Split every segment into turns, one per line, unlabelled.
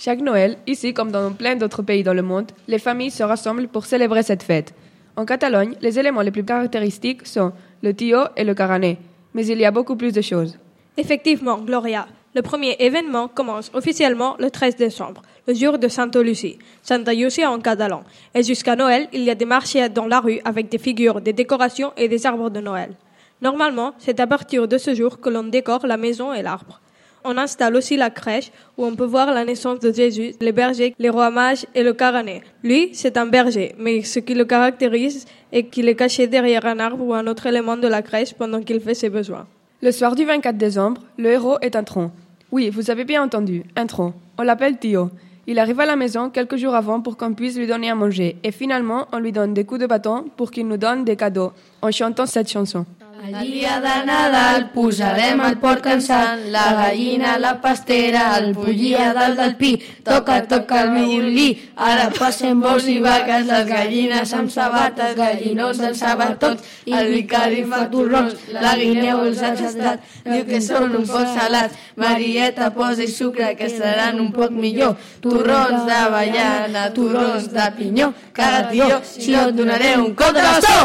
Chaque Noël, ici comme dans plein d'autres pays dans le monde, les familles se rassemblent pour célébrer cette fête. En Catalogne, les éléments les plus caractéristiques sont le tio et le carané, mais il y a beaucoup plus de choses.
Effectivement, Gloria. Le premier événement commence officiellement le 13 décembre, le jour de Santa Lucie, Santa Lucia en catalan. Et jusqu'à Noël, il y a des marchés dans la rue avec des figures, des décorations et des arbres de Noël. Normalement, c'est à partir de ce jour que l'on décore la maison et l'arbre. On installe aussi la crèche où on peut voir la naissance de Jésus, les bergers, les rois mages et le carané. Lui, c'est un berger, mais ce qui le caractérise est qu'il est caché derrière un arbre ou un autre élément de la crèche pendant qu'il fait ses besoins.
Le soir du 24 décembre, le héros est un tronc. Oui, vous avez bien entendu, un tronc. On l'appelle Tio. Il arrive à la maison quelques jours avant pour qu'on puisse lui donner à manger. Et finalement, on lui donne des coups de bâton pour qu'il nous donne des cadeaux en chantant cette chanson.
El dia de Nadal posarem el porc cansant, la gallina la pastera, el pollí a dalt del pi, toca, toca el violí, ara passen bous i vaques, les gallines amb sabates, gallinons dels sabatons, el vicari fa torrons, la guineu els ha tastat, diu que són un poc salats, Marieta posa sucre que seran un poc millor, torrons d'avellana, torrons de pinyó, cada tio, si no et donaré un cop de bastó!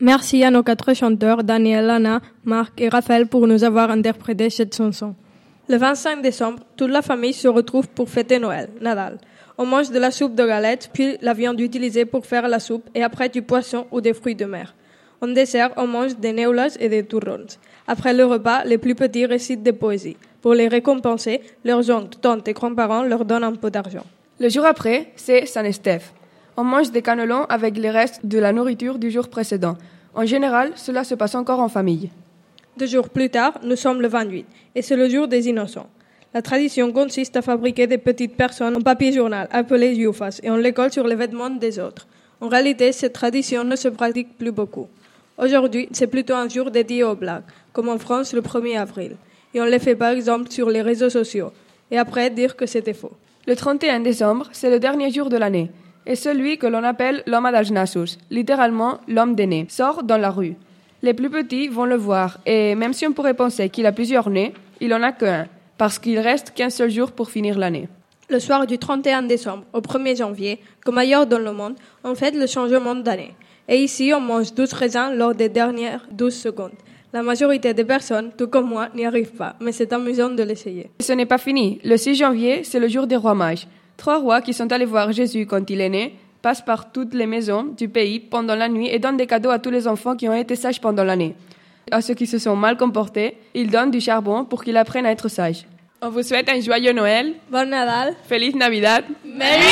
Merci à nos quatre chanteurs, Daniel, Anna, Marc et Raphaël pour nous avoir interprété cette chanson. Le 25 décembre, toute la famille se retrouve pour fêter Noël, Nadal. On mange de la soupe de galettes, puis la viande utilisée pour faire la soupe et après du poisson ou des fruits de mer. En dessert, on mange des neulas et des turrons. Après le repas, les plus petits récitent des poésies. Pour les récompenser, leurs oncles, tantes et grands-parents leur donnent un peu d'argent.
Le jour après, c'est Saint Estève. On mange des cannelons avec les restes de la nourriture du jour précédent. En général, cela se passe encore en famille.
Deux jours plus tard, nous sommes le 28, et c'est le jour des innocents. La tradition consiste à fabriquer des petites personnes en papier journal, appelées yufas, et on les colle sur les vêtements des autres. En réalité, cette tradition ne se pratique plus beaucoup. Aujourd'hui, c'est plutôt un jour dédié aux blagues, comme en France le 1er avril. Et on les fait par exemple sur les réseaux sociaux, et après dire que c'était faux.
Le 31 décembre, c'est le dernier jour de l'année, et celui que l'on appelle l'homme adagnasus, littéralement l'homme d'aîné, sort dans la rue. Les plus petits vont le voir, et même si on pourrait penser qu'il a plusieurs nez, il en a qu'un, parce qu'il reste qu'un seul jour pour finir l'année.
Le soir du 31 décembre au 1er janvier, comme ailleurs dans le monde, on fête le changement d'année. Et ici, on mange 12 raisins lors des dernières 12 secondes. La majorité des personnes, tout comme moi, n'y arrivent pas, mais c'est amusant de l'essayer.
Ce n'est pas fini. Le 6 janvier, c'est le jour des rois mages. Trois rois qui sont allés voir Jésus quand il est né passent par toutes les maisons du pays pendant la nuit et donnent des cadeaux à tous les enfants qui ont été sages pendant l'année. À ceux qui se sont mal comportés, ils donnent du charbon pour qu'ils apprennent à être sages. On vous souhaite un joyeux Noël,
Bon Nadal!
Feliz Navidad,
Merry